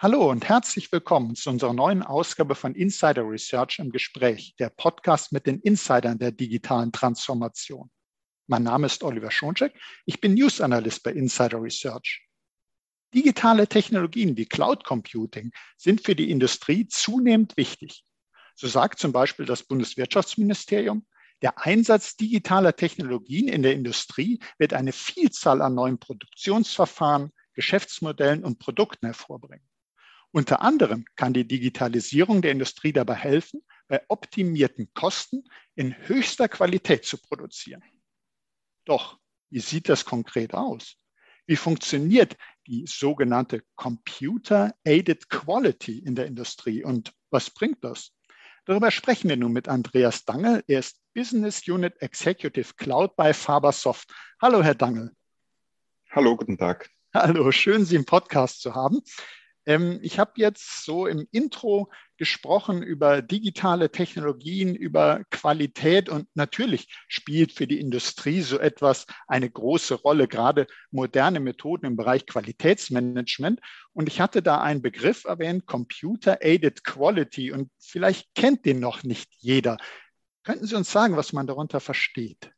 Hallo und herzlich willkommen zu unserer neuen Ausgabe von Insider Research im Gespräch, der Podcast mit den Insidern der digitalen Transformation. Mein Name ist Oliver Schoncheck. Ich bin News Analyst bei Insider Research. Digitale Technologien wie Cloud Computing sind für die Industrie zunehmend wichtig. So sagt zum Beispiel das Bundeswirtschaftsministerium, der Einsatz digitaler Technologien in der Industrie wird eine Vielzahl an neuen Produktionsverfahren, Geschäftsmodellen und Produkten hervorbringen. Unter anderem kann die Digitalisierung der Industrie dabei helfen, bei optimierten Kosten in höchster Qualität zu produzieren. Doch, wie sieht das konkret aus? Wie funktioniert die sogenannte Computer-Aided Quality in der Industrie und was bringt das? Darüber sprechen wir nun mit Andreas Dangel. Er ist Business Unit Executive Cloud bei Fabersoft. Hallo, Herr Dangel. Hallo, guten Tag. Hallo, schön, Sie im Podcast zu haben. Ähm, ich habe jetzt so im Intro gesprochen über digitale Technologien, über Qualität und natürlich spielt für die Industrie so etwas eine große Rolle, gerade moderne Methoden im Bereich Qualitätsmanagement. Und ich hatte da einen Begriff erwähnt, Computer-Aided Quality und vielleicht kennt den noch nicht jeder. Könnten Sie uns sagen, was man darunter versteht?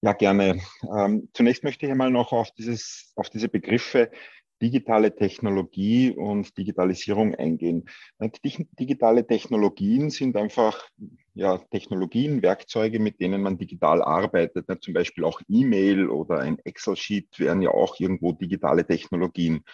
Ja, gerne. Ähm, zunächst möchte ich einmal noch auf, dieses, auf diese Begriffe digitale Technologie und Digitalisierung eingehen. Digitale Technologien sind einfach ja, Technologien, Werkzeuge, mit denen man digital arbeitet. Zum Beispiel auch E-Mail oder ein Excel-Sheet wären ja auch irgendwo digitale Technologien.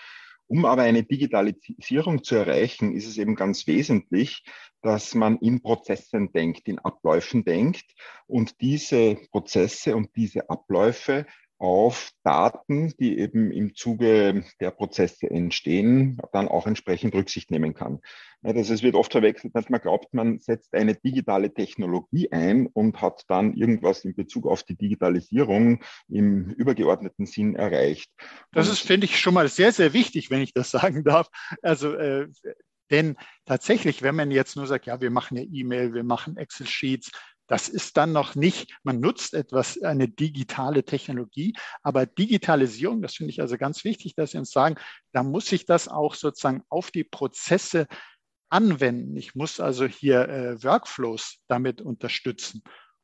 Um aber eine Digitalisierung zu erreichen, ist es eben ganz wesentlich, dass man in Prozessen denkt, in Abläufen denkt und diese Prozesse und diese Abläufe auf Daten, die eben im Zuge der Prozesse entstehen, dann auch entsprechend Rücksicht nehmen kann. Also es wird oft verwechselt, dass man glaubt, man setzt eine digitale Technologie ein und hat dann irgendwas in Bezug auf die Digitalisierung im übergeordneten Sinn erreicht. Das ist, finde ich, schon mal sehr, sehr wichtig, wenn ich das sagen darf. Also äh, denn tatsächlich, wenn man jetzt nur sagt, ja, wir machen eine E-Mail, wir machen Excel-Sheets, das ist dann noch nicht, man nutzt etwas, eine digitale Technologie, aber Digitalisierung, das finde ich also ganz wichtig, dass Sie uns sagen, da muss ich das auch sozusagen auf die Prozesse anwenden. Ich muss also hier äh, Workflows damit unterstützen.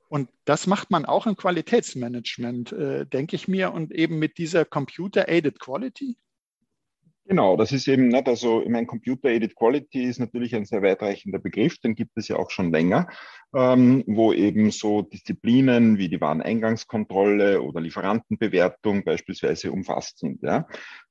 Und das macht man auch im Qualitätsmanagement, äh, denke ich mir, und eben mit dieser Computer-Aided Quality. Genau, das ist eben nicht, also ich meine, Computer-Aided Quality ist natürlich ein sehr weitreichender Begriff, den gibt es ja auch schon länger, ähm, wo eben so Disziplinen wie die Wareneingangskontrolle oder Lieferantenbewertung beispielsweise umfasst sind. Ja?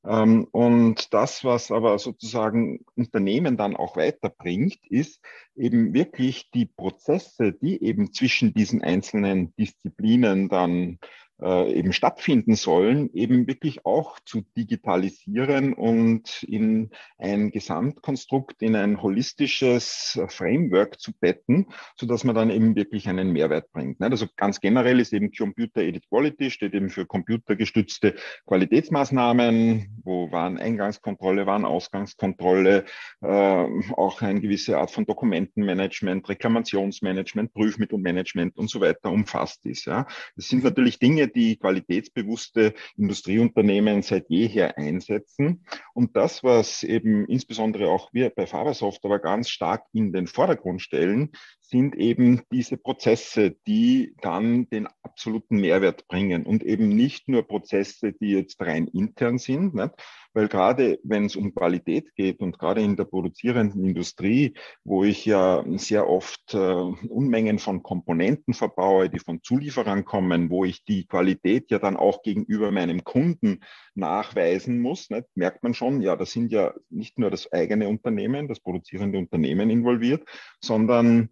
Ähm, und das, was aber sozusagen Unternehmen dann auch weiterbringt, ist eben wirklich die Prozesse, die eben zwischen diesen einzelnen Disziplinen dann äh, eben stattfinden sollen, eben wirklich auch zu digitalisieren und in ein Gesamtkonstrukt, in ein holistisches Framework zu betten, so dass man dann eben wirklich einen Mehrwert bringt. Ne? Also ganz generell ist eben Computer Aided Quality, steht eben für computergestützte Qualitätsmaßnahmen, wo Wareneingangskontrolle, Warenausgangskontrolle, äh, auch eine gewisse Art von Dokumentenmanagement, Reklamationsmanagement, Prüfmittelmanagement und so weiter umfasst ist. Ja? Das sind natürlich Dinge, die qualitätsbewusste Industrieunternehmen seit jeher einsetzen. Und das, was eben insbesondere auch wir bei Fabersoft aber ganz stark in den Vordergrund stellen, sind eben diese Prozesse, die dann den absoluten Mehrwert bringen und eben nicht nur Prozesse, die jetzt rein intern sind, nicht? weil gerade wenn es um Qualität geht und gerade in der produzierenden Industrie, wo ich ja sehr oft äh, Unmengen von Komponenten verbaue, die von Zulieferern kommen, wo ich die Qualität ja dann auch gegenüber meinem Kunden nachweisen muss, nicht? merkt man schon, ja, da sind ja nicht nur das eigene Unternehmen, das produzierende Unternehmen involviert, sondern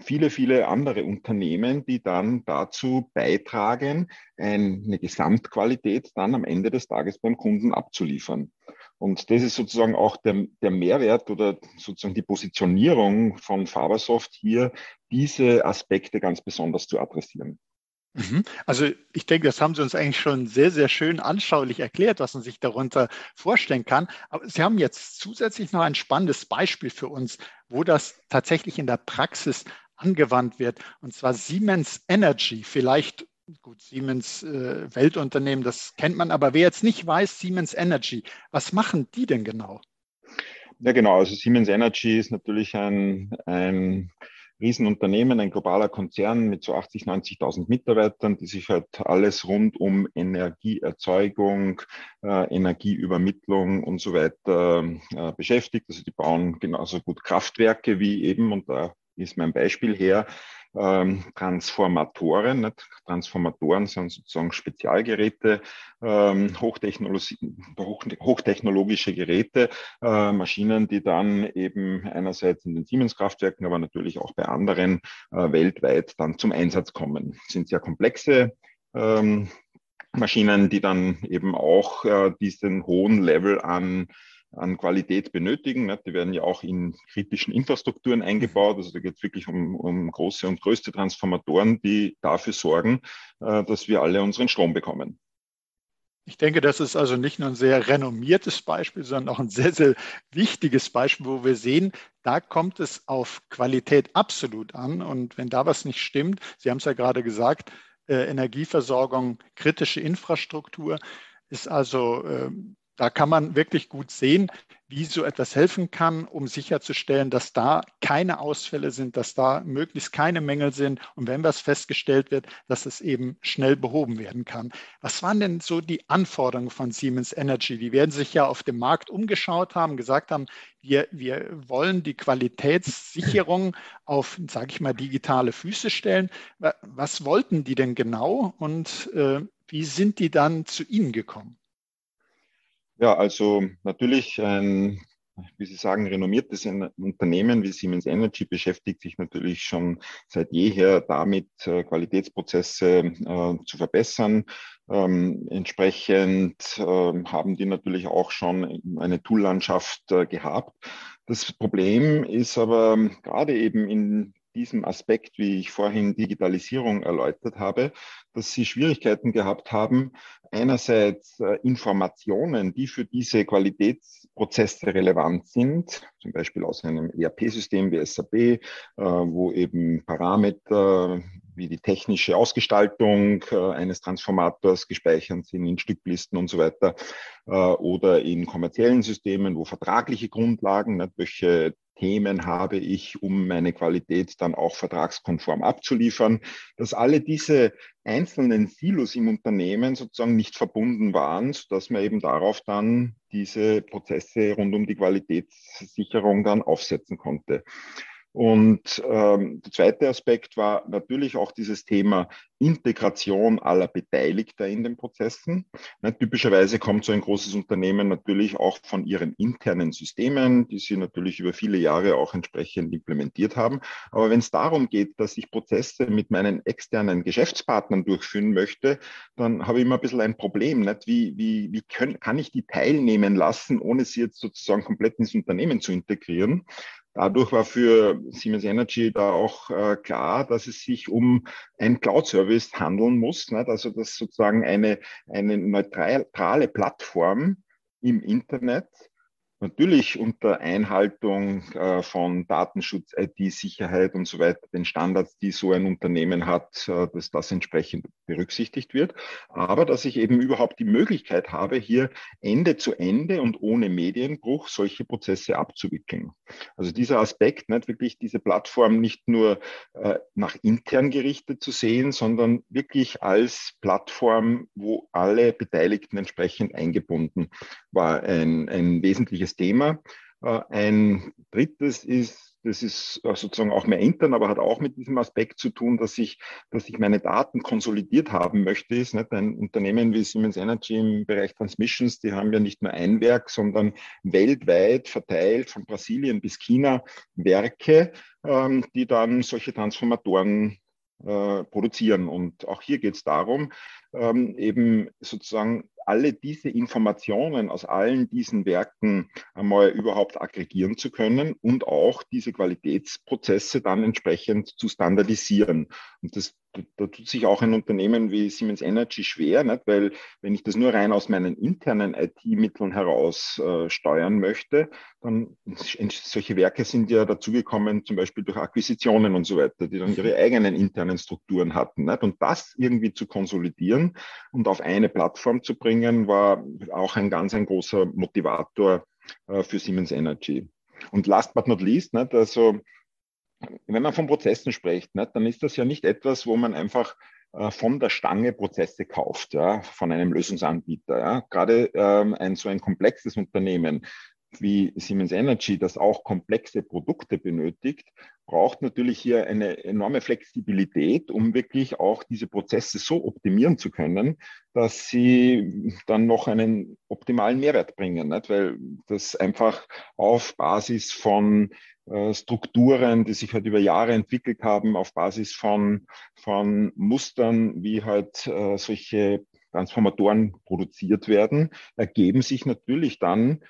viele, viele andere Unternehmen, die dann dazu beitragen, eine Gesamtqualität dann am Ende des Tages beim Kunden abzuliefern. Und das ist sozusagen auch der, der Mehrwert oder sozusagen die Positionierung von Fabersoft hier, diese Aspekte ganz besonders zu adressieren. Mhm. Also ich denke, das haben Sie uns eigentlich schon sehr, sehr schön anschaulich erklärt, was man sich darunter vorstellen kann. Aber Sie haben jetzt zusätzlich noch ein spannendes Beispiel für uns, wo das tatsächlich in der Praxis angewandt wird, und zwar Siemens Energy. Vielleicht, gut, Siemens äh, Weltunternehmen, das kennt man, aber wer jetzt nicht weiß, Siemens Energy, was machen die denn genau? Ja, genau. Also Siemens Energy ist natürlich ein, ein Riesenunternehmen, ein globaler Konzern mit so 80, 90.000 Mitarbeitern, die sich halt alles rund um Energieerzeugung, äh, Energieübermittlung und so weiter äh, beschäftigt. Also die bauen genauso gut Kraftwerke wie eben, und da ist mein Beispiel her, ähm, Transformatoren. Nicht? Transformatoren sind sozusagen Spezialgeräte, ähm, Hochtechnologie, hochtechnologische Geräte, äh, Maschinen, die dann eben einerseits in den Siemens-Kraftwerken, aber natürlich auch bei anderen äh, weltweit dann zum Einsatz kommen. Das sind sehr komplexe ähm, Maschinen, die dann eben auch äh, diesen hohen Level an an Qualität benötigen. Ne? Die werden ja auch in kritischen Infrastrukturen eingebaut. Also da geht es wirklich um, um große und größte Transformatoren, die dafür sorgen, äh, dass wir alle unseren Strom bekommen. Ich denke, das ist also nicht nur ein sehr renommiertes Beispiel, sondern auch ein sehr, sehr wichtiges Beispiel, wo wir sehen, da kommt es auf Qualität absolut an. Und wenn da was nicht stimmt, Sie haben es ja gerade gesagt, äh, Energieversorgung, kritische Infrastruktur ist also äh, da kann man wirklich gut sehen, wie so etwas helfen kann, um sicherzustellen, dass da keine Ausfälle sind, dass da möglichst keine Mängel sind und wenn was festgestellt wird, dass es eben schnell behoben werden kann. Was waren denn so die Anforderungen von Siemens Energy? Die werden sich ja auf dem Markt umgeschaut haben, gesagt haben, wir, wir wollen die Qualitätssicherung auf, sage ich mal, digitale Füße stellen. Was wollten die denn genau und äh, wie sind die dann zu Ihnen gekommen? Ja, also natürlich ein, wie Sie sagen, renommiertes Unternehmen wie Siemens Energy beschäftigt sich natürlich schon seit jeher damit, äh, Qualitätsprozesse äh, zu verbessern. Ähm, entsprechend äh, haben die natürlich auch schon eine Toollandschaft äh, gehabt. Das Problem ist aber gerade eben in diesem Aspekt, wie ich vorhin Digitalisierung erläutert habe, dass sie Schwierigkeiten gehabt haben, einerseits äh, Informationen, die für diese Qualitätsprozesse relevant sind, zum Beispiel aus einem ERP-System wie SAP, äh, wo eben Parameter wie die technische Ausgestaltung äh, eines Transformators gespeichert sind in Stücklisten und so weiter, oder in kommerziellen Systemen, wo vertragliche Grundlagen, welche Themen habe ich, um meine Qualität dann auch vertragskonform abzuliefern, dass alle diese einzelnen Silos im Unternehmen sozusagen nicht verbunden waren, sodass man eben darauf dann diese Prozesse rund um die Qualitätssicherung dann aufsetzen konnte. Und ähm, der zweite Aspekt war natürlich auch dieses Thema Integration aller Beteiligter in den Prozessen. Ja, typischerweise kommt so ein großes Unternehmen natürlich auch von ihren internen Systemen, die sie natürlich über viele Jahre auch entsprechend implementiert haben. Aber wenn es darum geht, dass ich Prozesse mit meinen externen Geschäftspartnern durchführen möchte, dann habe ich immer ein bisschen ein Problem. Nicht? Wie, wie, wie können, kann ich die teilnehmen lassen, ohne sie jetzt sozusagen komplett ins Unternehmen zu integrieren? Dadurch war für Siemens Energy da auch äh, klar, dass es sich um ein Cloud-Service handeln muss. Nicht? Also dass sozusagen eine, eine neutrale Plattform im Internet natürlich unter Einhaltung äh, von Datenschutz, IT-Sicherheit und so weiter, den Standards, die so ein Unternehmen hat, äh, dass das entsprechend berücksichtigt wird. Aber dass ich eben überhaupt die Möglichkeit habe, hier Ende zu Ende und ohne Medienbruch solche Prozesse abzuwickeln. Also dieser Aspekt, nicht wirklich diese Plattform nicht nur äh, nach intern gerichtet zu sehen, sondern wirklich als Plattform, wo alle Beteiligten entsprechend eingebunden war ein, ein wesentliches Thema. Äh, ein drittes ist, das ist äh, sozusagen auch mehr intern, aber hat auch mit diesem Aspekt zu tun, dass ich, dass ich meine Daten konsolidiert haben möchte. Ist nicht ein Unternehmen wie Siemens Energy im Bereich Transmissions, die haben ja nicht nur ein Werk, sondern weltweit verteilt von Brasilien bis China Werke, ähm, die dann solche Transformatoren äh, produzieren. Und auch hier geht es darum, ähm, eben sozusagen alle diese Informationen aus allen diesen Werken einmal überhaupt aggregieren zu können und auch diese Qualitätsprozesse dann entsprechend zu standardisieren. Und das da tut sich auch ein Unternehmen wie Siemens Energy schwer, nicht? weil wenn ich das nur rein aus meinen internen IT-Mitteln heraus äh, steuern möchte, dann solche Werke sind ja dazugekommen, zum Beispiel durch Akquisitionen und so weiter, die dann ihre eigenen internen Strukturen hatten. Nicht? Und das irgendwie zu konsolidieren und auf eine Plattform zu bringen, war auch ein ganz ein großer Motivator äh, für Siemens Energy. Und last but not least, nicht, also wenn man von Prozessen spricht, nicht, dann ist das ja nicht etwas, wo man einfach äh, von der Stange Prozesse kauft, ja, von einem Lösungsanbieter. Ja. Gerade ähm, ein so ein komplexes Unternehmen wie Siemens Energy, das auch komplexe Produkte benötigt, braucht natürlich hier eine enorme Flexibilität, um wirklich auch diese Prozesse so optimieren zu können, dass sie dann noch einen optimalen Mehrwert bringen. Nicht? Weil das einfach auf Basis von äh, Strukturen, die sich halt über Jahre entwickelt haben, auf Basis von, von Mustern, wie halt äh, solche Transformatoren produziert werden, ergeben sich natürlich dann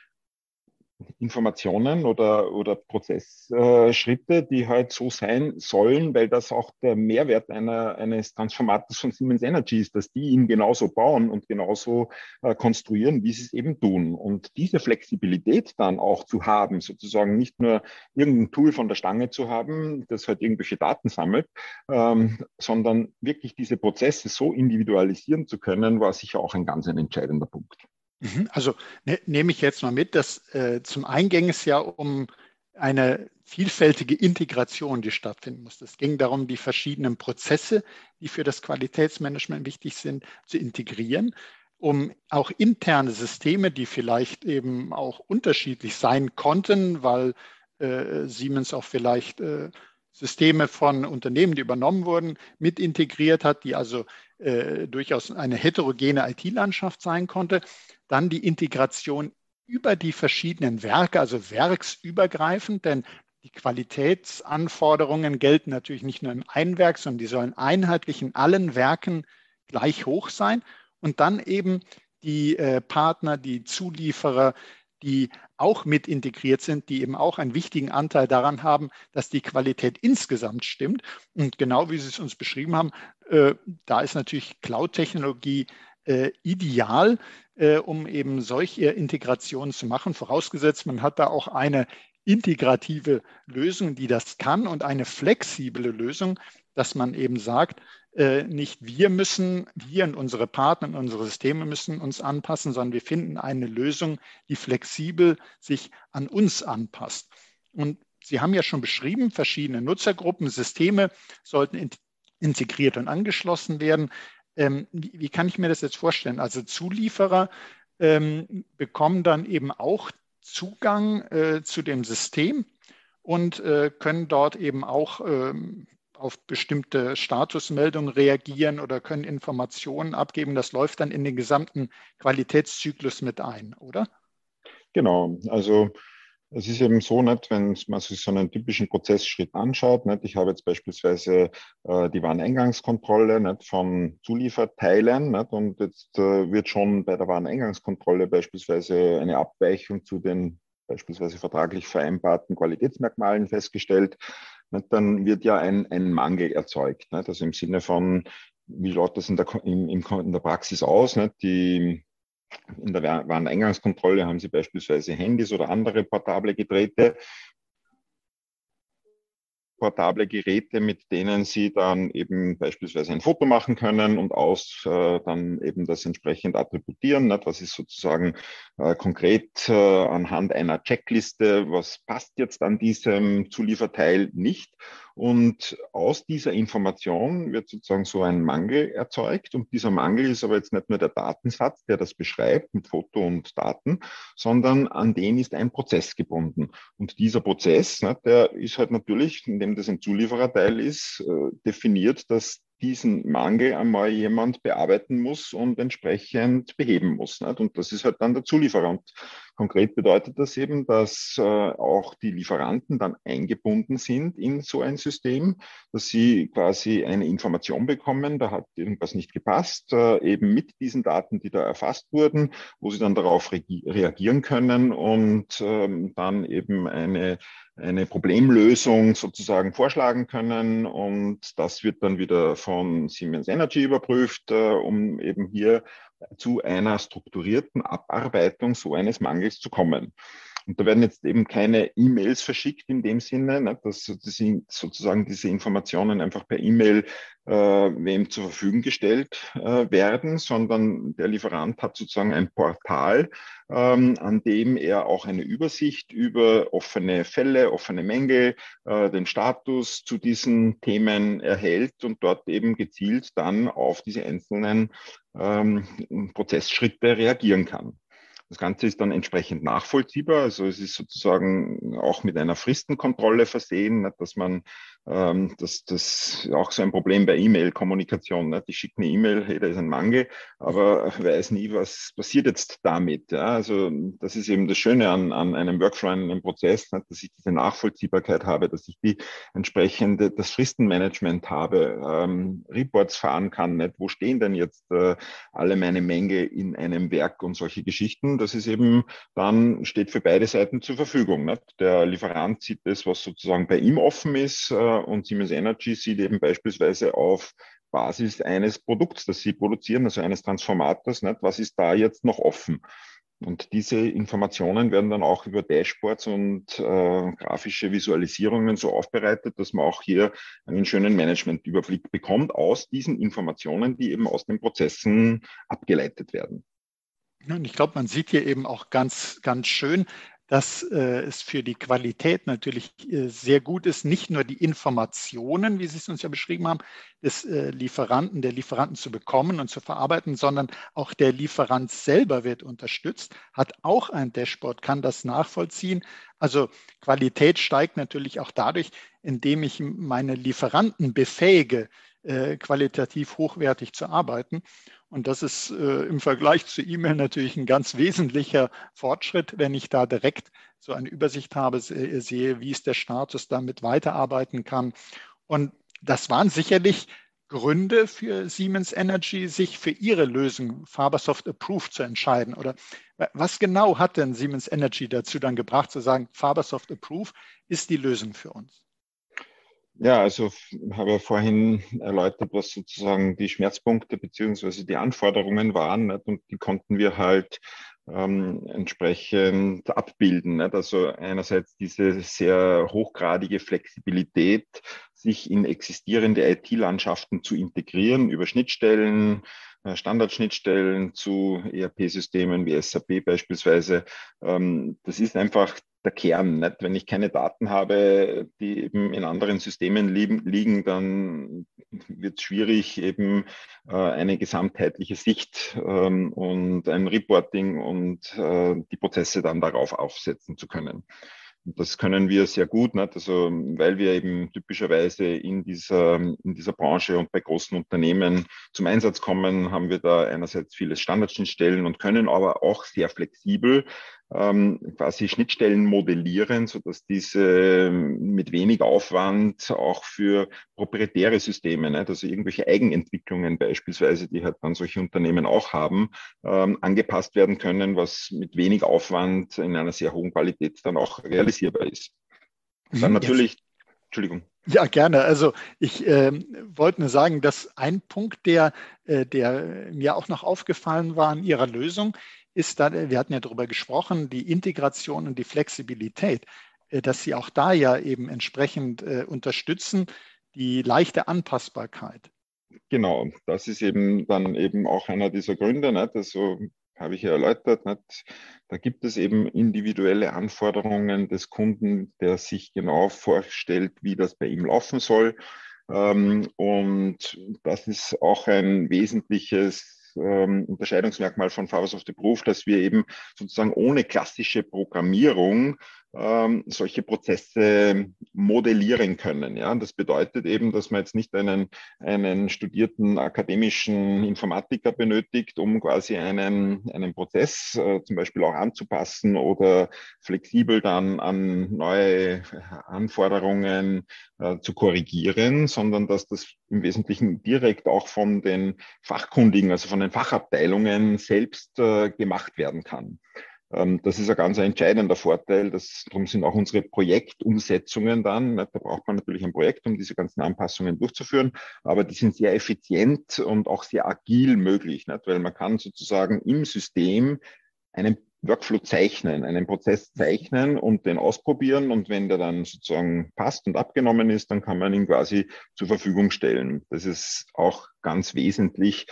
Informationen oder, oder Prozessschritte, die halt so sein sollen, weil das auch der Mehrwert einer, eines Transformators von Siemens Energy ist, dass die ihn genauso bauen und genauso äh, konstruieren, wie sie es eben tun. Und diese Flexibilität dann auch zu haben, sozusagen nicht nur irgendein Tool von der Stange zu haben, das halt irgendwelche Daten sammelt, ähm, sondern wirklich diese Prozesse so individualisieren zu können, war sicher auch ein ganz ein entscheidender Punkt. Mhm. Also ne, nehme ich jetzt mal mit, dass äh, zum einen ging es ja um eine vielfältige Integration, die stattfinden muss. Es ging darum, die verschiedenen Prozesse, die für das Qualitätsmanagement wichtig sind, zu integrieren, um auch interne Systeme, die vielleicht eben auch unterschiedlich sein konnten, weil äh, Siemens auch vielleicht äh, Systeme von Unternehmen, die übernommen wurden, mit integriert hat, die also äh, durchaus eine heterogene IT-Landschaft sein konnte. Dann die Integration über die verschiedenen Werke, also werksübergreifend, denn die Qualitätsanforderungen gelten natürlich nicht nur im einen Werk, sondern die sollen einheitlich in allen Werken gleich hoch sein. Und dann eben die äh, Partner, die Zulieferer, die auch mit integriert sind, die eben auch einen wichtigen Anteil daran haben, dass die Qualität insgesamt stimmt. Und genau wie Sie es uns beschrieben haben, äh, da ist natürlich Cloud-Technologie äh, ideal, äh, um eben solche Integrationen zu machen. Vorausgesetzt, man hat da auch eine integrative Lösung, die das kann und eine flexible Lösung, dass man eben sagt, nicht wir müssen, wir und unsere Partner und unsere Systeme müssen uns anpassen, sondern wir finden eine Lösung, die flexibel sich an uns anpasst. Und Sie haben ja schon beschrieben, verschiedene Nutzergruppen, Systeme sollten integriert und angeschlossen werden. Ähm, wie, wie, kann ich mir das jetzt vorstellen? Also Zulieferer ähm, bekommen dann eben auch Zugang äh, zu dem System und äh, können dort eben auch ähm, auf bestimmte Statusmeldungen reagieren oder können Informationen abgeben. Das läuft dann in den gesamten Qualitätszyklus mit ein, oder? Genau, also es ist eben so, nicht, wenn man sich so einen typischen Prozessschritt anschaut, nicht, ich habe jetzt beispielsweise äh, die Wareneingangskontrolle nicht, von Zulieferteilen nicht, und jetzt äh, wird schon bei der Wareneingangskontrolle beispielsweise eine Abweichung zu den beispielsweise vertraglich vereinbarten Qualitätsmerkmalen festgestellt, nicht, dann wird ja ein, ein Mangel erzeugt. Nicht, also im Sinne von, wie schaut das in der, in, in der Praxis aus? Nicht? Die in der Wareneingangskontrolle haben Sie beispielsweise Handys oder andere portable Geräte, portable Geräte, mit denen Sie dann eben beispielsweise ein Foto machen können und aus äh, dann eben das entsprechend attributieren. Nicht? Was ist sozusagen äh, konkret äh, anhand einer Checkliste, was passt jetzt an diesem Zulieferteil nicht? Und aus dieser Information wird sozusagen so ein Mangel erzeugt. Und dieser Mangel ist aber jetzt nicht nur der Datensatz, der das beschreibt mit Foto und Daten, sondern an den ist ein Prozess gebunden. Und dieser Prozess, ne, der ist halt natürlich, indem das ein Zuliefererteil ist, äh, definiert, dass diesen Mangel einmal jemand bearbeiten muss und entsprechend beheben muss. Nicht? Und das ist halt dann der Zulieferer. Konkret bedeutet das eben, dass äh, auch die Lieferanten dann eingebunden sind in so ein System, dass sie quasi eine Information bekommen, da hat irgendwas nicht gepasst, äh, eben mit diesen Daten, die da erfasst wurden, wo sie dann darauf reagieren können und ähm, dann eben eine eine Problemlösung sozusagen vorschlagen können. Und das wird dann wieder von Siemens Energy überprüft, äh, um eben hier zu einer strukturierten Abarbeitung so eines Mangels zu kommen. Und da werden jetzt eben keine E-Mails verschickt in dem Sinne, ne, dass sozusagen diese Informationen einfach per E-Mail äh, wem zur Verfügung gestellt äh, werden, sondern der Lieferant hat sozusagen ein Portal, ähm, an dem er auch eine Übersicht über offene Fälle, offene Mängel, äh, den Status zu diesen Themen erhält und dort eben gezielt dann auf diese einzelnen ähm, Prozessschritte reagieren kann. Das Ganze ist dann entsprechend nachvollziehbar. Also es ist sozusagen auch mit einer Fristenkontrolle versehen, dass man ähm, das, das ist auch so ein Problem bei E-Mail-Kommunikation. Ne? Ich schicke eine E-Mail, hey, da ist ein Mangel, aber weiß nie, was passiert jetzt damit. Ja? Also das ist eben das Schöne an, an einem Workflow, an einem Prozess, ne? dass ich diese Nachvollziehbarkeit habe, dass ich die entsprechende, das Fristenmanagement habe, ähm, Reports fahren kann, nicht? wo stehen denn jetzt äh, alle meine Mängel in einem Werk und solche Geschichten. Das ist eben dann, steht für beide Seiten zur Verfügung. Nicht? Der Lieferant sieht das, was sozusagen bei ihm offen ist, äh, und Siemens Energy sieht eben beispielsweise auf Basis eines Produkts, das sie produzieren, also eines Transformators, nicht? was ist da jetzt noch offen? Und diese Informationen werden dann auch über Dashboards und äh, grafische Visualisierungen so aufbereitet, dass man auch hier einen schönen Managementüberblick bekommt aus diesen Informationen, die eben aus den Prozessen abgeleitet werden. Und ich glaube, man sieht hier eben auch ganz, ganz schön, dass äh, es für die Qualität natürlich äh, sehr gut ist, nicht nur die Informationen, wie Sie es uns ja beschrieben haben, des äh, Lieferanten, der Lieferanten zu bekommen und zu verarbeiten, sondern auch der Lieferant selber wird unterstützt, hat auch ein Dashboard, kann das nachvollziehen. Also Qualität steigt natürlich auch dadurch, indem ich meine Lieferanten befähige, äh, qualitativ hochwertig zu arbeiten. Und das ist äh, im Vergleich zu E-Mail natürlich ein ganz wesentlicher Fortschritt, wenn ich da direkt so eine Übersicht habe, sehe, wie ist der Status, damit weiterarbeiten kann. Und das waren sicherlich Gründe für Siemens Energy, sich für ihre Lösung Fabersoft Approved zu entscheiden? Oder was genau hat denn Siemens Energy dazu dann gebracht, zu sagen, Fabersoft Approved ist die Lösung für uns? Ja, also habe ja vorhin erläutert, was sozusagen die Schmerzpunkte beziehungsweise die Anforderungen waren nicht? und die konnten wir halt ähm, entsprechend abbilden. Nicht? Also einerseits diese sehr hochgradige Flexibilität, sich in existierende IT-Landschaften zu integrieren über Schnittstellen, Standardschnittstellen zu ERP-Systemen wie SAP beispielsweise. Ähm, das ist einfach der Kern. Nicht? Wenn ich keine Daten habe, die eben in anderen Systemen liegen, dann wird es schwierig, eben äh, eine gesamtheitliche Sicht ähm, und ein Reporting und äh, die Prozesse dann darauf aufsetzen zu können. Das können wir sehr gut, nicht? also weil wir eben typischerweise in dieser, in dieser Branche und bei großen Unternehmen zum Einsatz kommen, haben wir da einerseits viele Standardschnittstellen und können aber auch sehr flexibel ähm, quasi Schnittstellen modellieren, so dass diese mit wenig Aufwand auch für proprietäre Systeme, nicht? also irgendwelche Eigenentwicklungen beispielsweise, die halt dann solche Unternehmen auch haben, ähm, angepasst werden können, was mit wenig Aufwand in einer sehr hohen Qualität dann auch realisierbar ist. dann natürlich, Jetzt. Entschuldigung. Ja, gerne. Also ich äh, wollte nur sagen, dass ein Punkt, der, äh, der mir auch noch aufgefallen war in Ihrer Lösung, ist dann, wir hatten ja darüber gesprochen, die Integration und die Flexibilität, äh, dass Sie auch da ja eben entsprechend äh, unterstützen, die leichte Anpassbarkeit. Genau, das ist eben dann eben auch einer dieser Gründe. Nicht? Also habe ich ja erläutert, nicht? da gibt es eben individuelle Anforderungen des Kunden, der sich genau vorstellt, wie das bei ihm laufen soll. Ähm, und das ist auch ein wesentliches ähm, Unterscheidungsmerkmal von Fathers of the Proof, dass wir eben sozusagen ohne klassische Programmierung ähm, solche Prozesse modellieren können. Ja, das bedeutet eben, dass man jetzt nicht einen, einen studierten akademischen Informatiker benötigt, um quasi einen, einen Prozess äh, zum Beispiel auch anzupassen oder flexibel dann an neue Anforderungen äh, zu korrigieren, sondern dass das im Wesentlichen direkt auch von den Fachkundigen, also von den Fachabteilungen selbst äh, gemacht werden kann. Ähm, das ist ein ganz entscheidender Vorteil. Das, darum sind auch unsere Projektumsetzungen dann. Da braucht man natürlich ein Projekt, um diese ganzen Anpassungen durchzuführen. Aber die sind sehr effizient und auch sehr agil möglich, weil man kann sozusagen im System einen Workflow zeichnen, einen Prozess zeichnen und den ausprobieren. Und wenn der dann sozusagen passt und abgenommen ist, dann kann man ihn quasi zur Verfügung stellen. Das ist auch ganz wesentlich,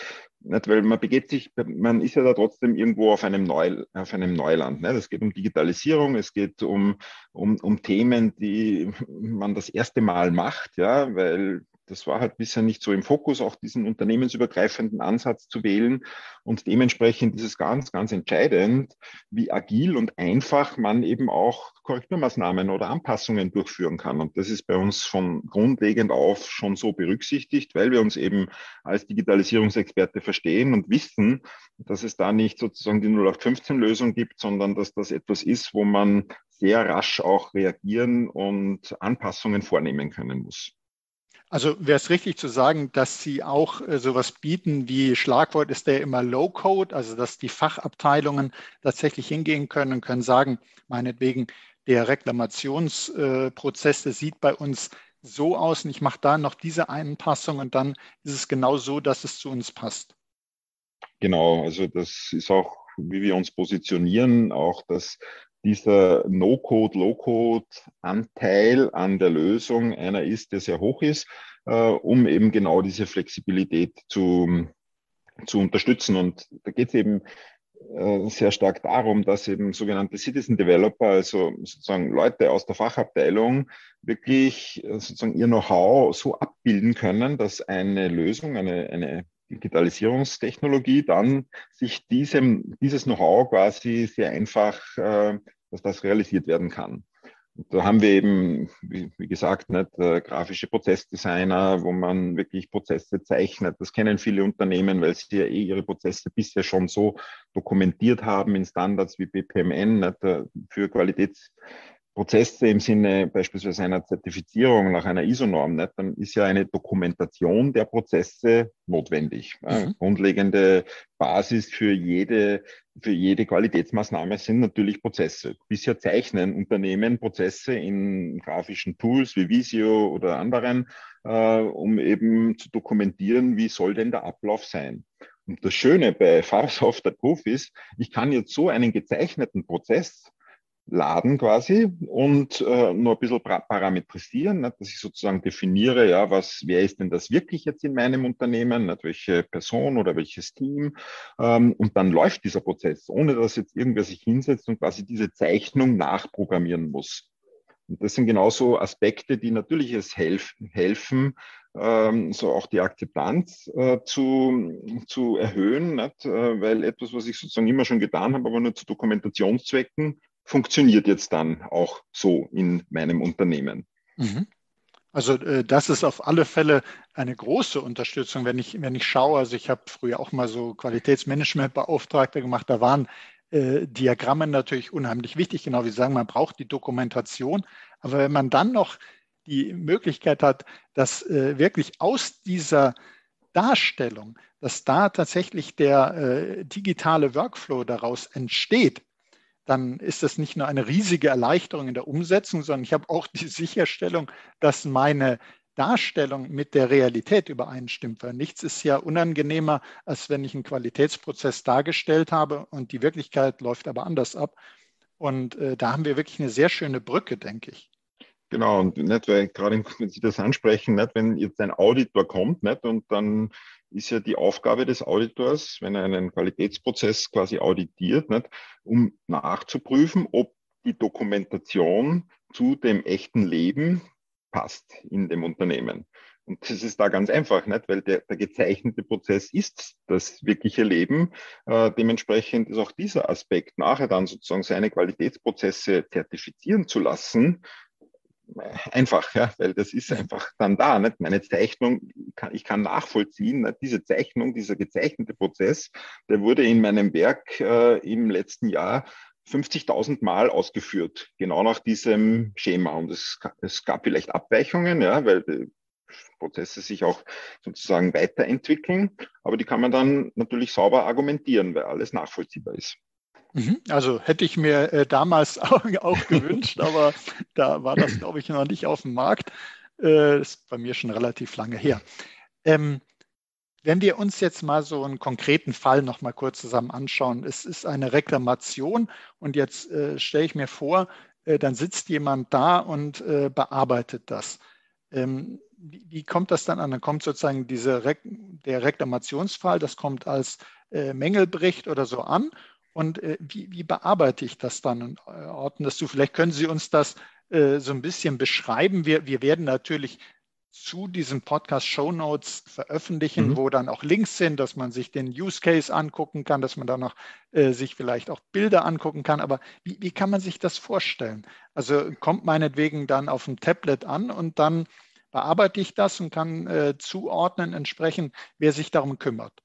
nicht, weil man begeht sich, man ist ja da trotzdem irgendwo auf einem, Neu, auf einem Neuland. Nicht? Es geht um Digitalisierung, es geht um, um, um Themen, die man das erste Mal macht, ja, weil das war halt bisher nicht so im Fokus, auch diesen unternehmensübergreifenden Ansatz zu wählen. Und dementsprechend ist es ganz, ganz entscheidend, wie agil und einfach man eben auch Korrekturmaßnahmen oder Anpassungen durchführen kann. Und das ist bei uns von grundlegend auf schon so berücksichtigt, weil wir uns eben als Digitalisierungsexperte verstehen und wissen, dass es da nicht sozusagen die 0815-Lösung gibt, sondern dass das etwas ist, wo man sehr rasch auch reagieren und Anpassungen vornehmen können muss. Also wäre es richtig zu sagen, dass Sie auch äh, sowas bieten wie Schlagwort ist der immer Low Code, also dass die Fachabteilungen tatsächlich hingehen können und können sagen, meinetwegen, der Reklamationsprozess, der sieht bei uns so aus und ich mache da noch diese Anpassung und dann ist es genau so, dass es zu uns passt. Genau, also das ist auch, wie wir uns positionieren, auch das dieser No-Code, Low-Code-Anteil an der Lösung einer ist, der sehr hoch ist, äh, um eben genau diese Flexibilität zu, zu unterstützen. Und da geht es eben äh, sehr stark darum, dass eben sogenannte Citizen Developer, also sozusagen Leute aus der Fachabteilung, wirklich äh, sozusagen ihr Know-how so abbilden können, dass eine Lösung, eine, eine Digitalisierungstechnologie dann sich diesem, dieses Know-how quasi sehr einfach äh, dass das realisiert werden kann. Und da haben wir eben, wie, wie gesagt, nicht, äh, grafische Prozessdesigner, wo man wirklich Prozesse zeichnet. Das kennen viele Unternehmen, weil sie ja eh ihre Prozesse bisher schon so dokumentiert haben in Standards wie BPMN nicht, äh, für Qualitäts Prozesse im Sinne beispielsweise einer Zertifizierung nach einer ISO-Norm, dann ist ja eine Dokumentation der Prozesse notwendig. Mhm. Grundlegende Basis für jede, für jede Qualitätsmaßnahme sind natürlich Prozesse. Bisher zeichnen Unternehmen Prozesse in grafischen Tools wie Visio oder anderen, äh, um eben zu dokumentieren, wie soll denn der Ablauf sein. Und das Schöne bei Farsoft Proof ist, ich kann jetzt so einen gezeichneten Prozess laden quasi und äh, nur ein bisschen parametrisieren, nicht, dass ich sozusagen definiere, ja, was, wer ist denn das wirklich jetzt in meinem Unternehmen, nicht, welche Person oder welches Team ähm, und dann läuft dieser Prozess, ohne dass jetzt irgendwer sich hinsetzt und quasi diese Zeichnung nachprogrammieren muss. Und das sind genauso Aspekte, die natürlich es helf, helfen, ähm, so auch die Akzeptanz äh, zu, zu erhöhen, nicht? Äh, weil etwas, was ich sozusagen immer schon getan habe, aber nur zu Dokumentationszwecken, funktioniert jetzt dann auch so in meinem Unternehmen. Mhm. Also äh, das ist auf alle Fälle eine große Unterstützung, wenn ich, wenn ich schaue. Also ich habe früher auch mal so Qualitätsmanagementbeauftragte gemacht. Da waren äh, Diagramme natürlich unheimlich wichtig. Genau wie Sie sagen, man braucht die Dokumentation. Aber wenn man dann noch die Möglichkeit hat, dass äh, wirklich aus dieser Darstellung, dass da tatsächlich der äh, digitale Workflow daraus entsteht, dann ist das nicht nur eine riesige Erleichterung in der Umsetzung, sondern ich habe auch die Sicherstellung, dass meine Darstellung mit der Realität übereinstimmt. Weil nichts ist ja unangenehmer, als wenn ich einen Qualitätsprozess dargestellt habe und die Wirklichkeit läuft aber anders ab. Und äh, da haben wir wirklich eine sehr schöne Brücke, denke ich. Genau, und nicht, weil gerade wenn Sie das ansprechen, nicht, wenn jetzt ein Auditor kommt nicht, und dann ist ja die Aufgabe des Auditors, wenn er einen Qualitätsprozess quasi auditiert, nicht, um nachzuprüfen, ob die Dokumentation zu dem echten Leben passt in dem Unternehmen. Und das ist da ganz einfach, nicht? weil der, der gezeichnete Prozess ist das wirkliche Leben. Äh, dementsprechend ist auch dieser Aspekt, nachher dann sozusagen seine Qualitätsprozesse zertifizieren zu lassen, einfach, ja, weil das ist einfach dann da. Nicht? Meine Zeichnung, kann, ich kann nachvollziehen, nicht? diese Zeichnung, dieser gezeichnete Prozess, der wurde in meinem Werk äh, im letzten Jahr 50.000 Mal ausgeführt, genau nach diesem Schema. Und es, es gab vielleicht Abweichungen, ja, weil die Prozesse sich auch sozusagen weiterentwickeln, aber die kann man dann natürlich sauber argumentieren, weil alles nachvollziehbar ist. Mhm. Also hätte ich mir äh, damals auch, gewünscht, aber da war das, glaube ich, noch nicht auf dem Markt. Äh, ist bei mir schon relativ lange her. Ähm, Wenn wir uns jetzt mal so einen konkreten Fall noch mal kurz zusammen anschauen, es ist eine Reklamation und jetzt äh, stelle ich mir vor, äh, dann sitzt jemand da und äh, bearbeitet das. Ähm, wie, wie, kommt das dann an? Dann kommt sozusagen diese Re der Reklamationsfall, das kommt als äh, Mängelbericht oder so an. Und äh, wie, wie, bearbeite ich das dann und äh, ordne das zu? Vielleicht können Sie uns das so ein bisschen beschreiben. Wir, wir werden natürlich zu diesem Podcast Show Notes veröffentlichen, mhm. wo dann auch Links sind, dass man sich den Use Case angucken kann, dass man da noch äh, sich vielleicht auch Bilder angucken kann. Aber wie, wie kann man sich das vorstellen? Also kommt meinetwegen dann auf dem Tablet an und dann bearbeite ich das und kann äh, zuordnen entsprechend, wer sich darum kümmert.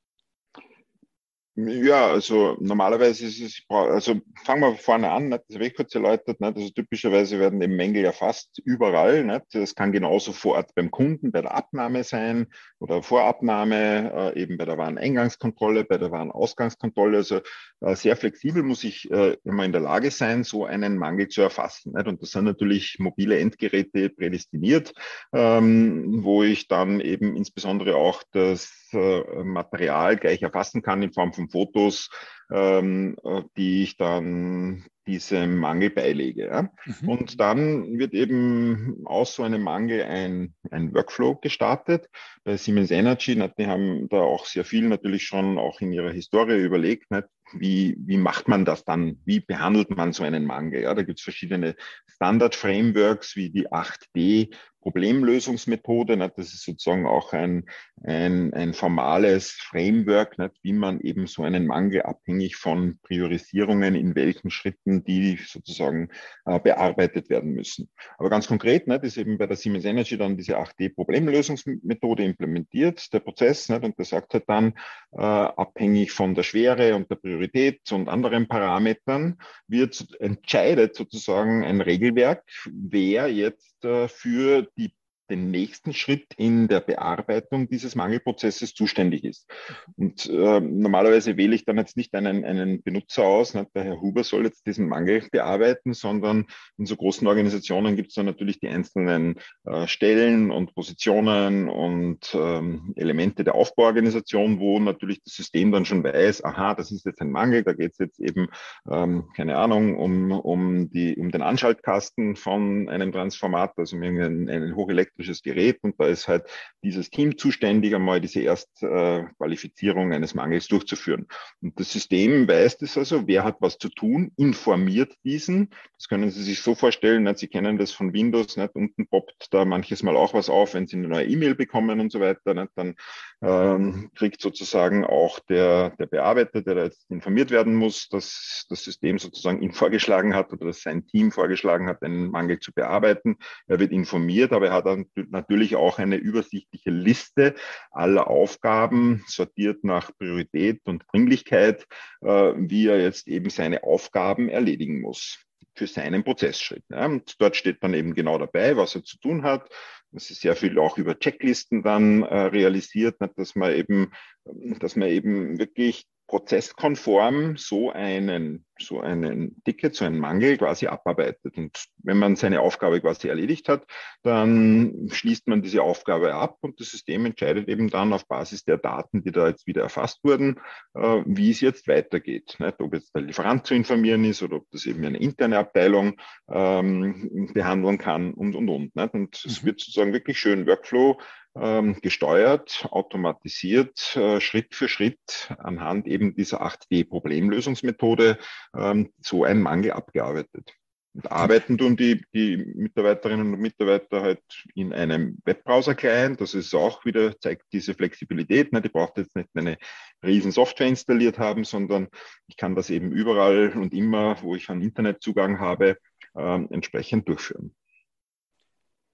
Ja, also normalerweise ist es, also fangen wir vorne an, nicht? das habe ich kurz erläutert, nicht? also typischerweise werden eben Mängel ja fast überall. Nicht? Das kann genauso vor Ort beim Kunden, bei der Abnahme sein oder Vorabnahme, äh, eben bei der Wareneingangskontrolle, bei der Warenausgangskontrolle. Also äh, sehr flexibel muss ich äh, immer in der Lage sein, so einen Mangel zu erfassen. Nicht? Und das sind natürlich mobile Endgeräte prädestiniert, ähm, wo ich dann eben insbesondere auch das äh, Material gleich erfassen kann in Form von Fotos, ähm, äh, die ich dann diesem Mangel beilege. Ja. Mhm. Und dann wird eben aus so einem Mangel ein, ein Workflow gestartet. Bei Siemens Energy, die haben da auch sehr viel natürlich schon auch in ihrer Historie überlegt, nicht? Wie, wie macht man das dann? Wie behandelt man so einen Mangel? Ja, da gibt es verschiedene Standard-Frameworks wie die 8D Problemlösungsmethode. Nicht? Das ist sozusagen auch ein, ein, ein formales Framework, nicht? wie man eben so einen Mangel abhängig von Priorisierungen, in welchen Schritten die sozusagen äh, bearbeitet werden müssen. Aber ganz konkret nicht, ist eben bei der Siemens Energy dann diese 8D-Problemlösungsmethode implementiert, der Prozess. Nicht? Und der sagt halt dann, äh, abhängig von der Schwere und der Priorität und anderen Parametern, wird entscheidet sozusagen ein Regelwerk, wer jetzt äh, für die den nächsten Schritt in der Bearbeitung dieses Mangelprozesses zuständig ist. Und äh, normalerweise wähle ich dann jetzt nicht einen, einen Benutzer aus, nicht? der Herr Huber soll jetzt diesen Mangel bearbeiten, sondern in so großen Organisationen gibt es dann natürlich die einzelnen äh, Stellen und Positionen und ähm, Elemente der Aufbauorganisation, wo natürlich das System dann schon weiß, aha, das ist jetzt ein Mangel, da geht es jetzt eben, ähm, keine Ahnung, um, um, die, um den Anschaltkasten von einem Transformator, also um einen, einen hochelektrischen elektrisches Gerät und da ist halt dieses Team zuständig, einmal diese Erstqualifizierung eines Mangels durchzuführen. Und das System weiß das also, wer hat was zu tun, informiert diesen. Das können Sie sich so vorstellen? Sie kennen das von Windows, nicht? unten poppt da manches Mal auch was auf, wenn Sie eine neue E-Mail bekommen und so weiter, nicht? dann ähm, kriegt sozusagen auch der, der Bearbeiter, der da jetzt informiert werden muss, dass das System sozusagen ihn vorgeschlagen hat oder dass sein Team vorgeschlagen hat, einen Mangel zu bearbeiten. Er wird informiert, aber er hat dann natürlich auch eine übersichtliche Liste aller Aufgaben, sortiert nach Priorität und Dringlichkeit, äh, wie er jetzt eben seine Aufgaben erledigen muss für seinen Prozessschritt. Und dort steht dann eben genau dabei, was er zu tun hat. Das ist sehr viel auch über Checklisten dann äh, realisiert, dass man eben, dass man eben wirklich prozesskonform so einen, so einen Ticket, so einen Mangel quasi abarbeitet. Und wenn man seine Aufgabe quasi erledigt hat, dann schließt man diese Aufgabe ab und das System entscheidet eben dann auf Basis der Daten, die da jetzt wieder erfasst wurden, äh, wie es jetzt weitergeht. Nicht? Ob jetzt der Lieferant zu informieren ist oder ob das eben eine interne Abteilung ähm, behandeln kann und, und, und. Nicht? Und es mhm. wird sozusagen wirklich schön Workflow ähm, gesteuert, automatisiert, äh, Schritt für Schritt anhand eben dieser 8D-Problemlösungsmethode ähm, so ein Mangel abgearbeitet. Und arbeiten tun die, die Mitarbeiterinnen und Mitarbeiter halt in einem Webbrowser-Client. Das ist auch wieder, zeigt diese Flexibilität. Ne? Die braucht jetzt nicht eine riesen Software installiert haben, sondern ich kann das eben überall und immer, wo ich einen Internetzugang habe, äh, entsprechend durchführen.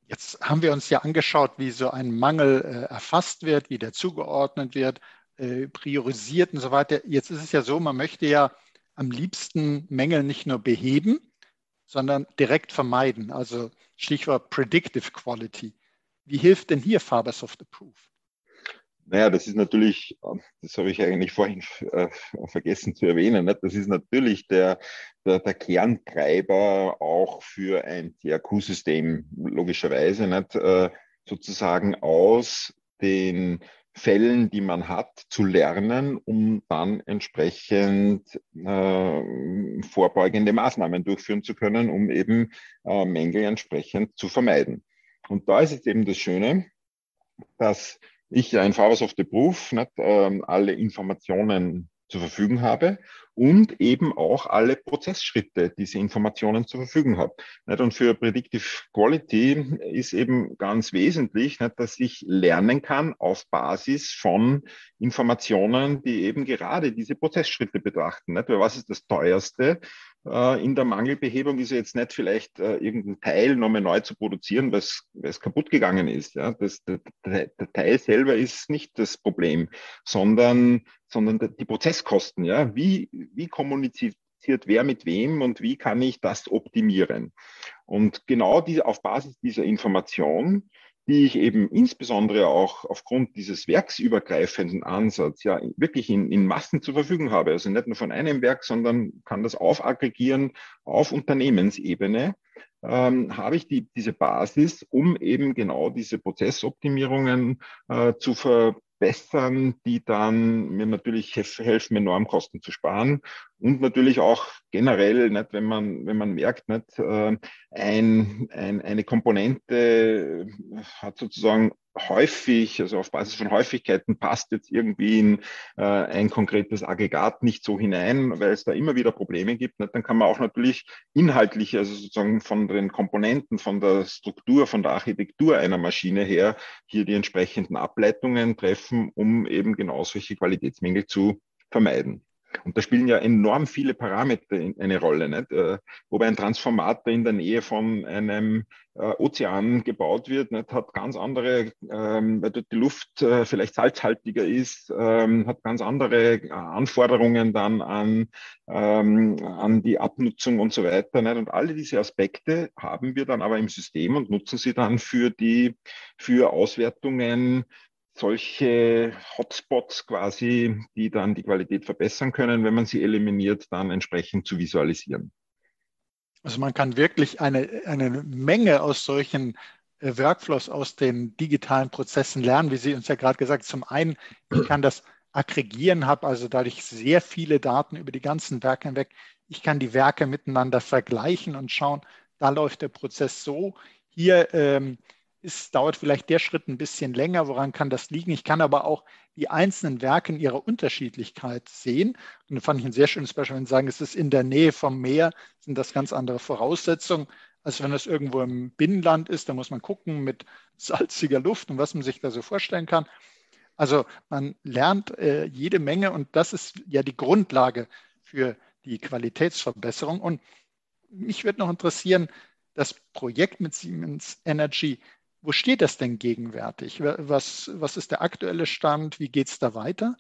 Jetzt haben wir uns ja angeschaut, wie so ein Mangel äh, erfasst wird, wie der zugeordnet wird, äh, priorisiert und so weiter. Jetzt ist es ja so, man möchte ja am liebsten Mängel nicht nur beheben, sondern direkt vermeiden. Also Stichwort Predictive Quality. Wie hilft denn hier Fabersoft Approve? Naja, das ist natürlich, das habe ich eigentlich vorhin äh, vergessen zu erwähnen, nicht? das ist natürlich der, der, der Kerntreiber auch für ein TRQ-System, logischerweise, nicht? Äh, sozusagen aus den Fällen, die man hat, zu lernen, um dann entsprechend äh, vorbeugende Maßnahmen durchführen zu können, um eben äh, Mängel entsprechend zu vermeiden. Und da ist jetzt eben das Schöne, dass ich ein Fahrers of the Proof nicht, äh, alle Informationen zur Verfügung habe und eben auch alle Prozessschritte, diese Informationen zur Verfügung habe. Und für Predictive Quality ist eben ganz wesentlich, dass ich lernen kann auf Basis von Informationen, die eben gerade diese Prozessschritte betrachten. Weil was ist das teuerste? Äh, in der Mangelbehebung ist jetzt nicht vielleicht äh, irgendein Teil nochmal neu zu produzieren, weil es kaputt gegangen ist. Ja? Das, der, der, Teil selber ist nicht das Problem, sondern, sondern die Prozesskosten. Ja? Wie, wie kommuniziert wer mit wem und wie kann ich das optimieren? Und genau diese, auf Basis dieser Information die ich eben insbesondere auch aufgrund dieses werksübergreifenden Ansatz ja wirklich in, in Massen zur Verfügung habe. Also nicht nur von einem Werk, sondern kann das aufaggregieren auf Unternehmensebene, ähm, habe ich die, diese Basis, um eben genau diese Prozessoptimierungen äh, zu ver bessern, die dann mir natürlich helfen, enorm Kosten zu sparen und natürlich auch generell, nicht, wenn man wenn man merkt, nicht, äh, ein, ein, eine Komponente hat sozusagen häufig, also auf Basis von Häufigkeiten passt jetzt irgendwie in äh, ein konkretes Aggregat nicht so hinein, weil es da immer wieder Probleme gibt, nicht? dann kann man auch natürlich inhaltlich, also sozusagen von den Komponenten, von der Struktur, von der Architektur einer Maschine her hier die entsprechenden Ableitungen treffen, um eben genau solche Qualitätsmängel zu vermeiden. Und da spielen ja enorm viele Parameter eine Rolle. Nicht? Äh, wobei ein Transformator in der Nähe von einem äh, Ozean gebaut wird, nicht? hat ganz andere, ähm, weil dort die Luft äh, vielleicht salzhaltiger ist, ähm, hat ganz andere Anforderungen dann an, ähm, an die Abnutzung und so weiter. Nicht? Und alle diese Aspekte haben wir dann aber im System und nutzen sie dann für die, für Auswertungen solche Hotspots quasi, die dann die Qualität verbessern können, wenn man sie eliminiert, dann entsprechend zu visualisieren. Also man kann wirklich eine, eine Menge aus solchen äh, Workflows aus den digitalen Prozessen lernen, wie Sie uns ja gerade gesagt haben. Zum einen, ich kann das aggregieren, habe also dadurch sehr viele Daten über die ganzen Werke hinweg. Ich kann die Werke miteinander vergleichen und schauen, da läuft der Prozess so. Hier ähm, es dauert vielleicht der Schritt ein bisschen länger. Woran kann das liegen? Ich kann aber auch die einzelnen Werke in ihrer Unterschiedlichkeit sehen. Und da fand ich ein sehr schönes Beispiel, wenn Sie sagen, es ist in der Nähe vom Meer, sind das ganz andere Voraussetzungen, als wenn es irgendwo im Binnenland ist. Da muss man gucken mit salziger Luft und was man sich da so vorstellen kann. Also man lernt äh, jede Menge und das ist ja die Grundlage für die Qualitätsverbesserung. Und mich würde noch interessieren, das Projekt mit Siemens Energy, wo steht das denn gegenwärtig? Was, was ist der aktuelle Stand? Wie geht es da weiter?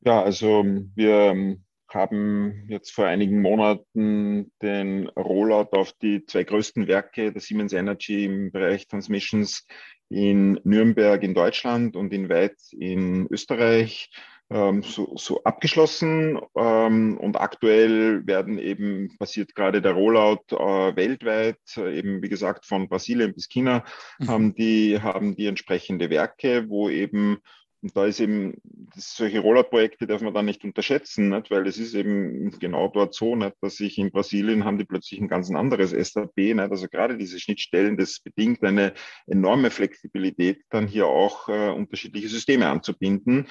Ja, also wir ähm, haben jetzt vor einigen Monaten den Rollout auf die zwei größten Werke der Siemens Energy im Bereich Transmissions in Nürnberg in Deutschland und in Weiz in Österreich ähm, so, so abgeschlossen ähm, und aktuell werden eben passiert gerade der Rollout äh, weltweit, äh, eben wie gesagt von Brasilien bis China, mhm. haben die haben die entsprechende Werke, wo eben und da ist eben, solche Rollout-Projekte darf man dann nicht unterschätzen, nicht? weil es ist eben genau dort so, nicht? dass sich in Brasilien haben die plötzlich ein ganz anderes SAP. Nicht? Also gerade diese Schnittstellen, das bedingt eine enorme Flexibilität, dann hier auch äh, unterschiedliche Systeme anzubinden,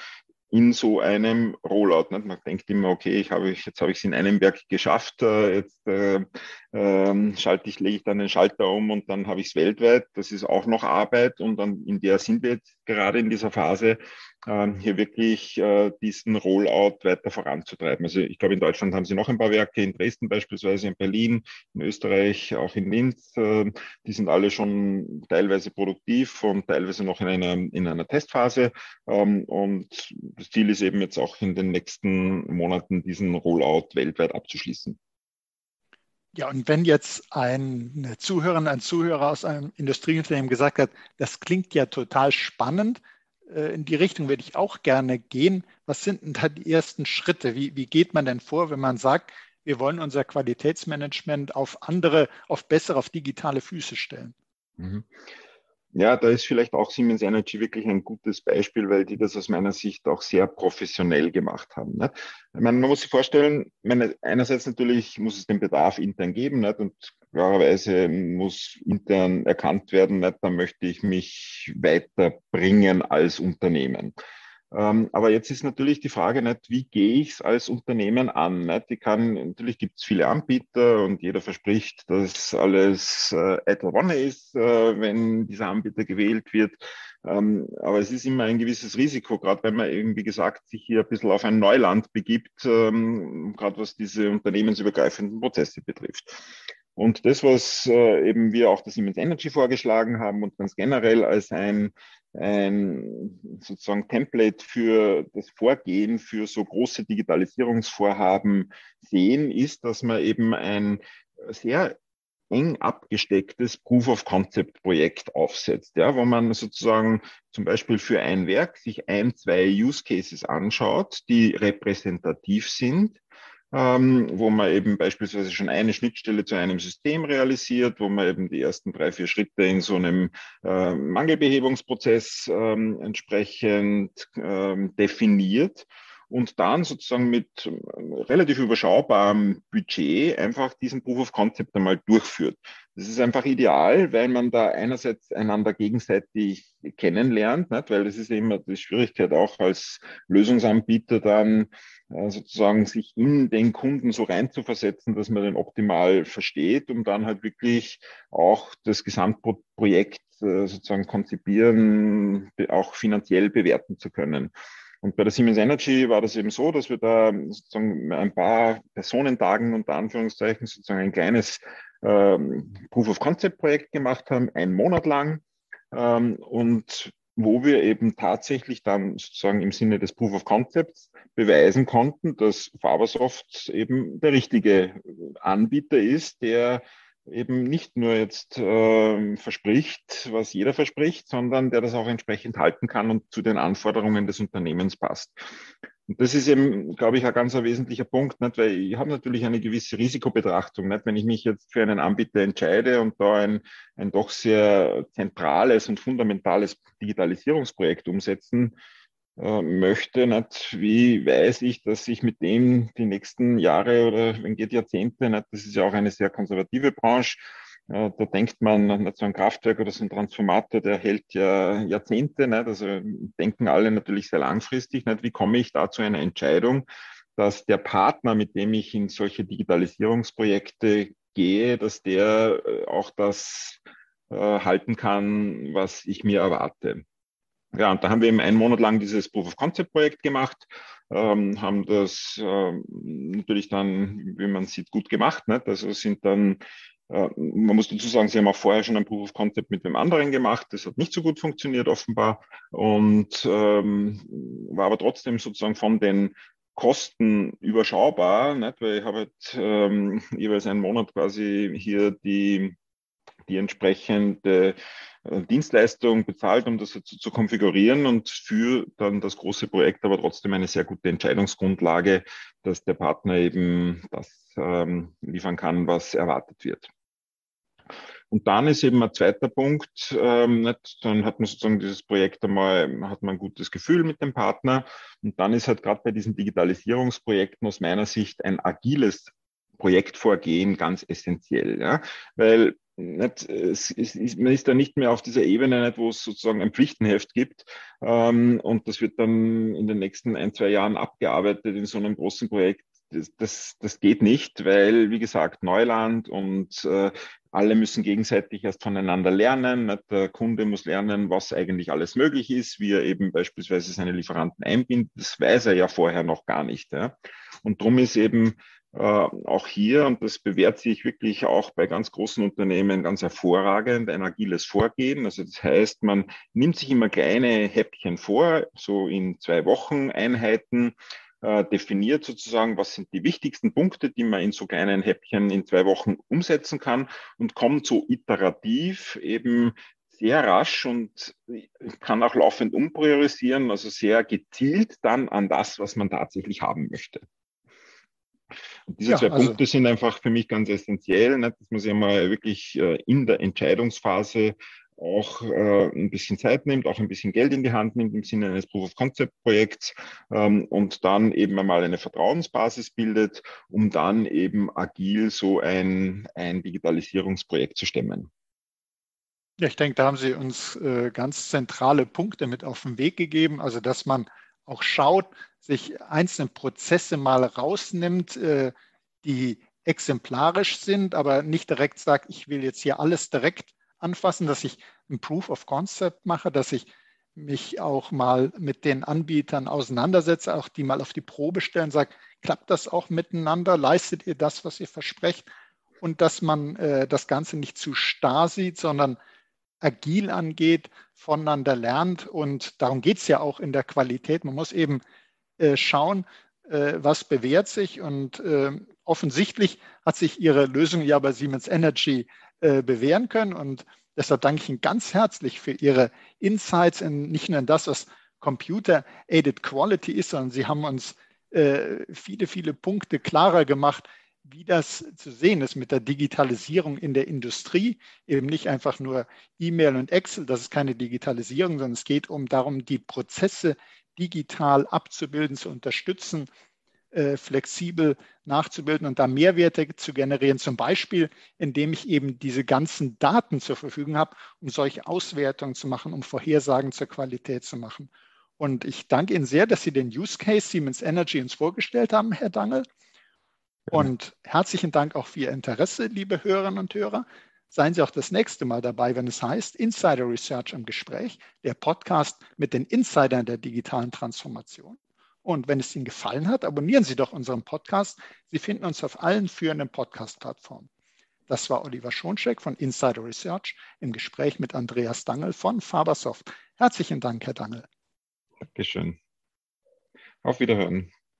in so einem Rollout. Nicht? Man denkt immer, okay, ich habe, jetzt habe ich es in einem Werk geschafft, äh, jetzt äh, äh, schalte ich, lege ich dann den Schalter um und dann habe ich es weltweit. Das ist auch noch Arbeit und dann in der sind wir jetzt gerade in dieser Phase, ähm, hier wirklich äh, diesen Rollout weiter voranzutreiben. Also ich glaube, in Deutschland haben sie noch ein paar Werke, in Dresden beispielsweise, in Berlin, in Österreich, auch in Linz. Äh, die sind alle schon teilweise produktiv und teilweise noch in einer, in einer Testphase. Ähm, und das Ziel ist eben jetzt auch in den nächsten Monaten diesen Rollout weltweit abzuschließen. Ja, und wenn jetzt ein Zuhörer, ein Zuhörer aus einem Industrieunternehmen gesagt hat, das klingt ja total spannend, äh, in die Richtung würde ich auch gerne gehen. Was sind denn da die ersten Schritte? Wie, wie geht man denn vor, wenn man sagt, wir wollen unser Qualitätsmanagement auf andere, auf bessere, auf digitale Füße stellen? Mhm. Ja, da ist vielleicht auch Siemens Energy wirklich ein gutes Beispiel, weil die das aus meiner Sicht auch sehr professionell gemacht haben. Ich meine, man muss sich vorstellen, meine, einerseits natürlich muss es den Bedarf intern geben nicht? und klarerweise muss intern erkannt werden, nicht? da möchte ich mich weiterbringen als Unternehmen. Ähm, aber jetzt ist natürlich die Frage nicht, wie gehe ich es als Unternehmen an? Nicht? Ich kann, natürlich gibt es viele Anbieter und jeder verspricht, dass alles äh, at one ist, äh, wenn dieser Anbieter gewählt wird. Ähm, aber es ist immer ein gewisses Risiko, gerade wenn man eben, wie gesagt, sich hier ein bisschen auf ein Neuland begibt, ähm, gerade was diese unternehmensübergreifenden Prozesse betrifft. Und das, was äh, eben wir auch das Siemens Energy vorgeschlagen haben und ganz generell als ein ein sozusagen Template für das Vorgehen für so große Digitalisierungsvorhaben sehen, ist, dass man eben ein sehr eng abgestecktes Proof of Concept Projekt aufsetzt, ja, wo man sozusagen zum Beispiel für ein Werk sich ein, zwei Use Cases anschaut, die repräsentativ sind ähm, wo man eben beispielsweise schon eine Schnittstelle zu einem System realisiert, wo man eben die ersten drei, vier Schritte in so einem äh, Mangelbehebungsprozess ähm, entsprechend ähm, definiert und dann sozusagen mit ähm, relativ überschaubarem Budget einfach diesen Proof of Concept einmal durchführt. Das ist einfach ideal, weil man da einerseits einander gegenseitig kennenlernt, nicht? weil das ist immer die Schwierigkeit auch als Lösungsanbieter dann äh, sozusagen sich in den Kunden so reinzuversetzen, dass man den optimal versteht, um dann halt wirklich auch das Gesamtprojekt äh, sozusagen konzipieren, auch finanziell bewerten zu können. Und bei der Siemens Energy war das eben so, dass wir da sozusagen ein paar Personentagen unter Anführungszeichen sozusagen ein kleines ähm, Proof of Concept Projekt gemacht haben, einen Monat lang. Ähm, und wo wir eben tatsächlich dann sozusagen im Sinne des Proof of Concepts beweisen konnten, dass Fabersoft eben der richtige Anbieter ist, der eben nicht nur jetzt äh, verspricht, was jeder verspricht, sondern der das auch entsprechend halten kann und zu den Anforderungen des Unternehmens passt. Und das ist eben, glaube ich, ein ganz wesentlicher Punkt, nicht? weil ich habe natürlich eine gewisse Risikobetrachtung. Nicht? Wenn ich mich jetzt für einen Anbieter entscheide und da ein, ein doch sehr zentrales und fundamentales Digitalisierungsprojekt umsetzen äh, möchte, nicht? wie weiß ich, dass ich mit dem die nächsten Jahre oder wenn geht Jahrzehnte, nicht? das ist ja auch eine sehr konservative Branche, äh, da denkt man nicht so ein Kraftwerk oder so ein Transformator, der hält ja Jahrzehnte, nicht? also denken alle natürlich sehr langfristig, nicht? wie komme ich da zu einer Entscheidung, dass der Partner, mit dem ich in solche Digitalisierungsprojekte gehe, dass der äh, auch das äh, halten kann, was ich mir erwarte. Ja, und da haben wir eben einen Monat lang dieses Proof of Concept Projekt gemacht, ähm, haben das äh, natürlich dann, wie man sieht, gut gemacht. Nicht? Also sind dann, äh, man muss dazu sagen, sie haben auch vorher schon ein Proof of Concept mit dem anderen gemacht. Das hat nicht so gut funktioniert offenbar und ähm, war aber trotzdem sozusagen von den Kosten überschaubar, nicht? weil ich habe halt ähm, jeweils einen Monat quasi hier die die entsprechende äh, Dienstleistung bezahlt, um das zu, zu konfigurieren und für dann das große Projekt aber trotzdem eine sehr gute Entscheidungsgrundlage, dass der Partner eben das ähm, liefern kann, was erwartet wird. Und dann ist eben ein zweiter Punkt, ähm, nicht, dann hat man sozusagen dieses Projekt einmal, hat man ein gutes Gefühl mit dem Partner. Und dann ist halt gerade bei diesen Digitalisierungsprojekten aus meiner Sicht ein agiles Projektvorgehen ganz essentiell. Ja? Weil nicht, es ist, man ist da nicht mehr auf dieser Ebene, nicht, wo es sozusagen ein Pflichtenheft gibt ähm, und das wird dann in den nächsten ein, zwei Jahren abgearbeitet in so einem großen Projekt. Das, das, das geht nicht, weil, wie gesagt, Neuland und äh, alle müssen gegenseitig erst voneinander lernen. Der Kunde muss lernen, was eigentlich alles möglich ist, wie er eben beispielsweise seine Lieferanten einbindet. Das weiß er ja vorher noch gar nicht. Ja? Und darum ist eben äh, auch hier, und das bewährt sich wirklich auch bei ganz großen Unternehmen ganz hervorragend, ein agiles Vorgehen. Also das heißt, man nimmt sich immer kleine Häppchen vor, so in zwei Wochen Einheiten, äh, definiert sozusagen, was sind die wichtigsten Punkte, die man in so kleinen Häppchen in zwei Wochen umsetzen kann und kommt so iterativ eben sehr rasch und kann auch laufend umpriorisieren, also sehr gezielt dann an das, was man tatsächlich haben möchte. Und diese ja, zwei also, Punkte sind einfach für mich ganz essentiell, nicht? dass man sich einmal wirklich äh, in der Entscheidungsphase auch äh, ein bisschen Zeit nimmt, auch ein bisschen Geld in die Hand nimmt im Sinne eines Proof of Concept Projekts ähm, und dann eben einmal eine Vertrauensbasis bildet, um dann eben agil so ein, ein Digitalisierungsprojekt zu stemmen. Ja, ich denke, da haben Sie uns äh, ganz zentrale Punkte mit auf den Weg gegeben. Also, dass man auch schaut, sich einzelne Prozesse mal rausnimmt, äh, die exemplarisch sind, aber nicht direkt sagt, ich will jetzt hier alles direkt anfassen, dass ich ein Proof of Concept mache, dass ich mich auch mal mit den Anbietern auseinandersetze, auch die mal auf die Probe stellen, sage, klappt das auch miteinander? Leistet ihr das, was ihr versprecht? Und dass man äh, das Ganze nicht zu starr sieht, sondern agil angeht, voneinander lernt. Und darum geht es ja auch in der Qualität. Man muss eben äh, schauen, äh, was bewährt sich. Und äh, offensichtlich hat sich Ihre Lösung ja bei Siemens Energy äh, bewähren können. Und deshalb danke ich Ihnen ganz herzlich für Ihre Insights in nicht nur in das, was Computer-Aided Quality ist, sondern Sie haben uns viele, viele Punkte klarer gemacht, wie das zu sehen ist mit der Digitalisierung in der Industrie. Eben nicht einfach nur E-Mail und Excel, das ist keine Digitalisierung, sondern es geht um darum, die Prozesse digital abzubilden, zu unterstützen, äh, flexibel nachzubilden und da Mehrwerte zu generieren, zum Beispiel indem ich eben diese ganzen Daten zur Verfügung habe, um solche Auswertungen zu machen, um Vorhersagen zur Qualität zu machen. Und ich danke Ihnen sehr, dass Sie den Use Case Siemens Energy uns vorgestellt haben, Herr Dangel. Und herzlichen Dank auch für Ihr Interesse, liebe Hörerinnen und Hörer. Seien Sie auch das nächste Mal dabei, wenn es heißt Insider Research im Gespräch, der Podcast mit den Insidern der digitalen Transformation. Und wenn es Ihnen gefallen hat, abonnieren Sie doch unseren Podcast. Sie finden uns auf allen führenden Podcast-Plattformen. Das war Oliver Schoncheck von Insider Research im Gespräch mit Andreas Dangel von Fabersoft. Herzlichen Dank, Herr Dangel. Dankeschön. Auf Wiederhören.